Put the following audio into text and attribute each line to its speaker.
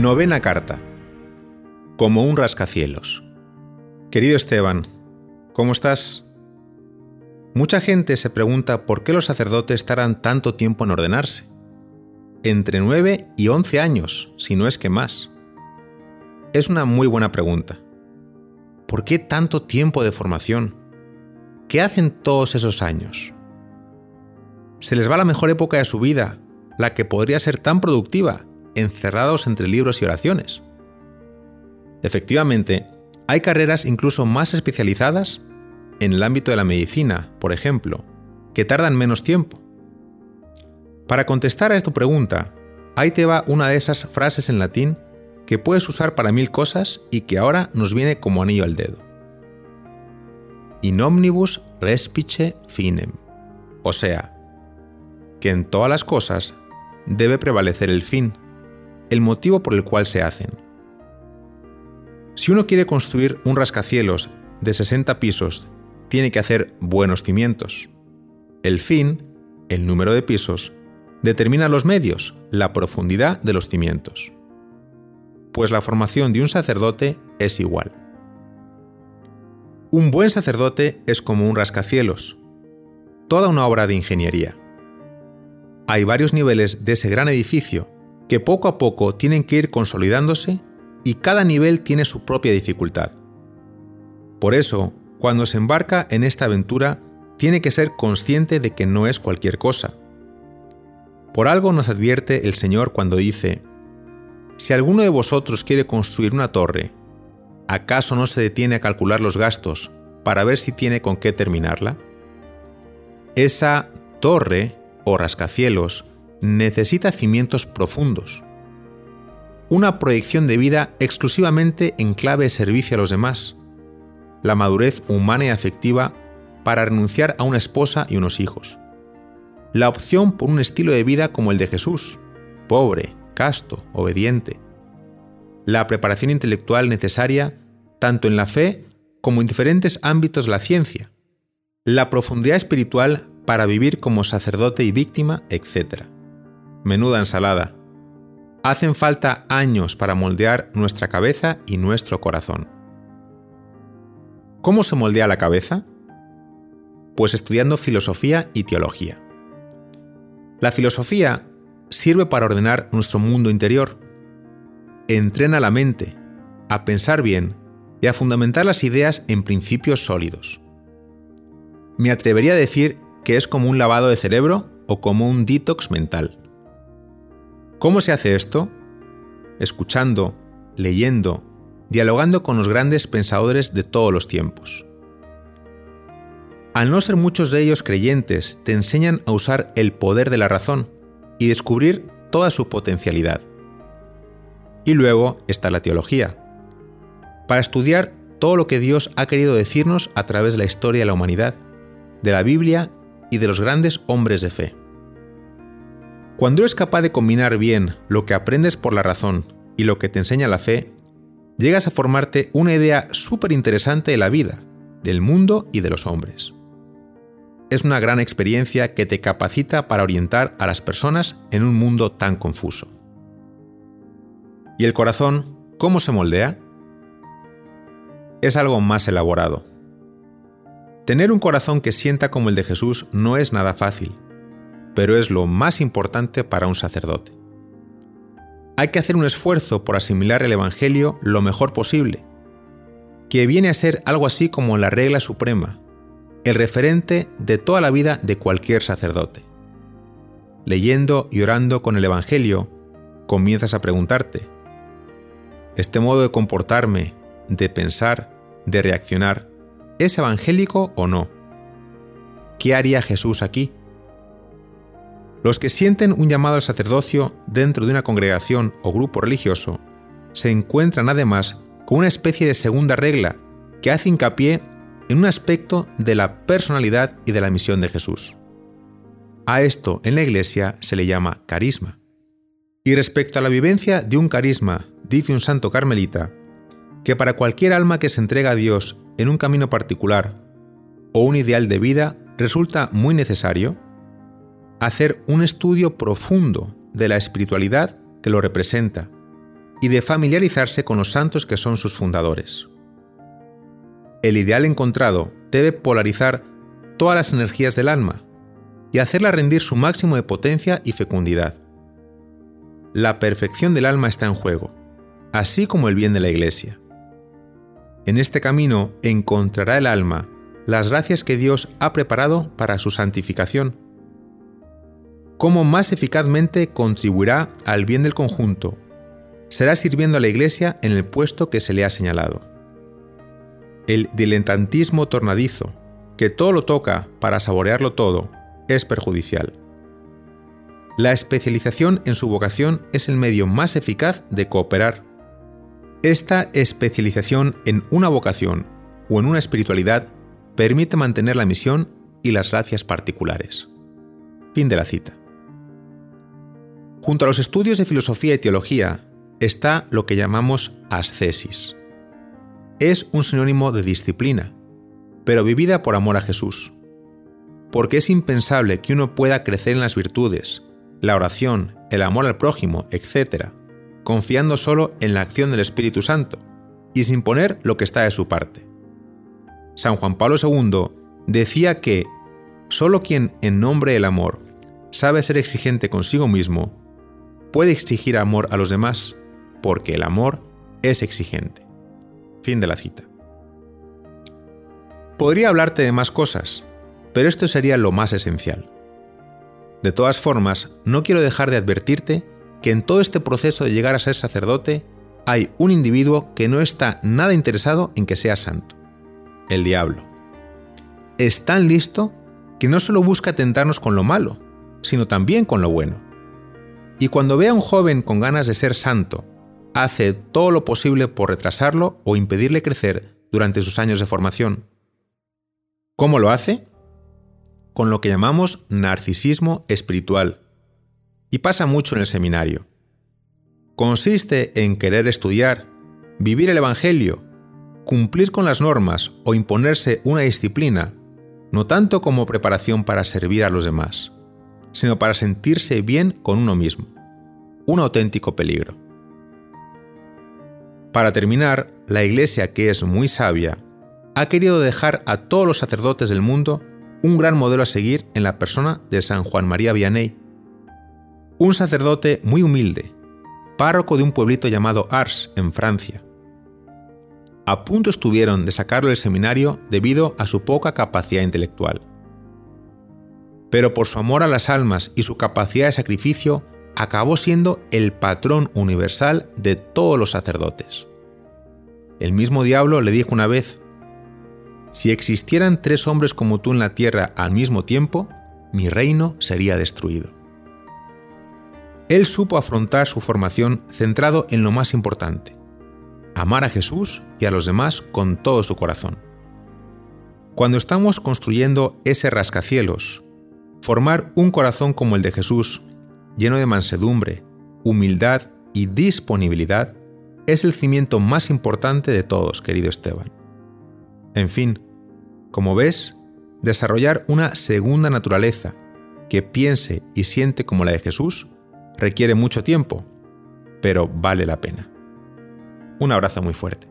Speaker 1: Novena carta. Como un rascacielos. Querido Esteban, ¿cómo estás? Mucha gente se pregunta por qué los sacerdotes tardan tanto tiempo en ordenarse. Entre 9 y 11 años, si no es que más. Es una muy buena pregunta. ¿Por qué tanto tiempo de formación? ¿Qué hacen todos esos años? Se les va la mejor época de su vida, la que podría ser tan productiva, encerrados entre libros y oraciones. Efectivamente, hay carreras incluso más especializadas en el ámbito de la medicina, por ejemplo, que tardan menos tiempo. Para contestar a esta pregunta, ahí te va una de esas frases en latín que puedes usar para mil cosas y que ahora nos viene como anillo al dedo. In omnibus respice finem. O sea, que en todas las cosas debe prevalecer el fin, el motivo por el cual se hacen. Si uno quiere construir un rascacielos de 60 pisos, tiene que hacer buenos cimientos. El fin, el número de pisos, determina los medios, la profundidad de los cimientos. Pues la formación de un sacerdote es igual. Un buen sacerdote es como un rascacielos, toda una obra de ingeniería. Hay varios niveles de ese gran edificio que poco a poco tienen que ir consolidándose y cada nivel tiene su propia dificultad. Por eso, cuando se embarca en esta aventura, tiene que ser consciente de que no es cualquier cosa. Por algo nos advierte el Señor cuando dice, Si alguno de vosotros quiere construir una torre, ¿acaso no se detiene a calcular los gastos para ver si tiene con qué terminarla? Esa torre o rascacielos necesita cimientos profundos. Una proyección de vida exclusivamente en clave de servicio a los demás. La madurez humana y afectiva para renunciar a una esposa y unos hijos. La opción por un estilo de vida como el de Jesús, pobre, casto, obediente. La preparación intelectual necesaria tanto en la fe como en diferentes ámbitos de la ciencia. La profundidad espiritual para vivir como sacerdote y víctima, etc. Menuda ensalada. Hacen falta años para moldear nuestra cabeza y nuestro corazón. ¿Cómo se moldea la cabeza? Pues estudiando filosofía y teología. La filosofía sirve para ordenar nuestro mundo interior. Entrena la mente a pensar bien y a fundamentar las ideas en principios sólidos. Me atrevería a decir que es como un lavado de cerebro o como un detox mental. ¿Cómo se hace esto? Escuchando, leyendo, dialogando con los grandes pensadores de todos los tiempos. Al no ser muchos de ellos creyentes, te enseñan a usar el poder de la razón y descubrir toda su potencialidad. Y luego está la teología, para estudiar todo lo que Dios ha querido decirnos a través de la historia de la humanidad, de la Biblia y de los grandes hombres de fe. Cuando eres capaz de combinar bien lo que aprendes por la razón y lo que te enseña la fe, llegas a formarte una idea súper interesante de la vida, del mundo y de los hombres. Es una gran experiencia que te capacita para orientar a las personas en un mundo tan confuso. ¿Y el corazón cómo se moldea? Es algo más elaborado. Tener un corazón que sienta como el de Jesús no es nada fácil pero es lo más importante para un sacerdote. Hay que hacer un esfuerzo por asimilar el Evangelio lo mejor posible, que viene a ser algo así como la regla suprema, el referente de toda la vida de cualquier sacerdote. Leyendo y orando con el Evangelio, comienzas a preguntarte, ¿este modo de comportarme, de pensar, de reaccionar, es evangélico o no? ¿Qué haría Jesús aquí? Los que sienten un llamado al sacerdocio dentro de una congregación o grupo religioso se encuentran además con una especie de segunda regla que hace hincapié en un aspecto de la personalidad y de la misión de Jesús. A esto en la Iglesia se le llama carisma. Y respecto a la vivencia de un carisma, dice un santo carmelita, que para cualquier alma que se entrega a Dios en un camino particular o un ideal de vida resulta muy necesario hacer un estudio profundo de la espiritualidad que lo representa y de familiarizarse con los santos que son sus fundadores. El ideal encontrado debe polarizar todas las energías del alma y hacerla rendir su máximo de potencia y fecundidad. La perfección del alma está en juego, así como el bien de la Iglesia. En este camino encontrará el alma las gracias que Dios ha preparado para su santificación. Cómo más eficazmente contribuirá al bien del conjunto, será sirviendo a la Iglesia en el puesto que se le ha señalado. El diletantismo tornadizo, que todo lo toca para saborearlo todo, es perjudicial. La especialización en su vocación es el medio más eficaz de cooperar. Esta especialización en una vocación o en una espiritualidad permite mantener la misión y las gracias particulares. Fin de la cita. Junto a los estudios de filosofía y teología está lo que llamamos ascesis. Es un sinónimo de disciplina, pero vivida por amor a Jesús. Porque es impensable que uno pueda crecer en las virtudes, la oración, el amor al prójimo, etc., confiando solo en la acción del Espíritu Santo y sin poner lo que está de su parte. San Juan Pablo II decía que solo quien en nombre del amor sabe ser exigente consigo mismo puede exigir amor a los demás, porque el amor es exigente. Fin de la cita. Podría hablarte de más cosas, pero esto sería lo más esencial. De todas formas, no quiero dejar de advertirte que en todo este proceso de llegar a ser sacerdote hay un individuo que no está nada interesado en que sea santo el diablo. Es tan listo que no solo busca tentarnos con lo malo, sino también con lo bueno. Y cuando ve a un joven con ganas de ser santo, hace todo lo posible por retrasarlo o impedirle crecer durante sus años de formación. ¿Cómo lo hace? Con lo que llamamos narcisismo espiritual. Y pasa mucho en el seminario. Consiste en querer estudiar, vivir el Evangelio cumplir con las normas o imponerse una disciplina, no tanto como preparación para servir a los demás, sino para sentirse bien con uno mismo. Un auténtico peligro. Para terminar, la Iglesia, que es muy sabia, ha querido dejar a todos los sacerdotes del mundo un gran modelo a seguir en la persona de San Juan María Vianney, un sacerdote muy humilde, párroco de un pueblito llamado Ars, en Francia a punto estuvieron de sacarlo del seminario debido a su poca capacidad intelectual. Pero por su amor a las almas y su capacidad de sacrificio, acabó siendo el patrón universal de todos los sacerdotes. El mismo diablo le dijo una vez, si existieran tres hombres como tú en la tierra al mismo tiempo, mi reino sería destruido. Él supo afrontar su formación centrado en lo más importante, amar a Jesús y a los demás con todo su corazón. Cuando estamos construyendo ese rascacielos, formar un corazón como el de Jesús, lleno de mansedumbre, humildad y disponibilidad, es el cimiento más importante de todos, querido Esteban. En fin, como ves, desarrollar una segunda naturaleza que piense y siente como la de Jesús requiere mucho tiempo, pero vale la pena. Un abrazo muy fuerte.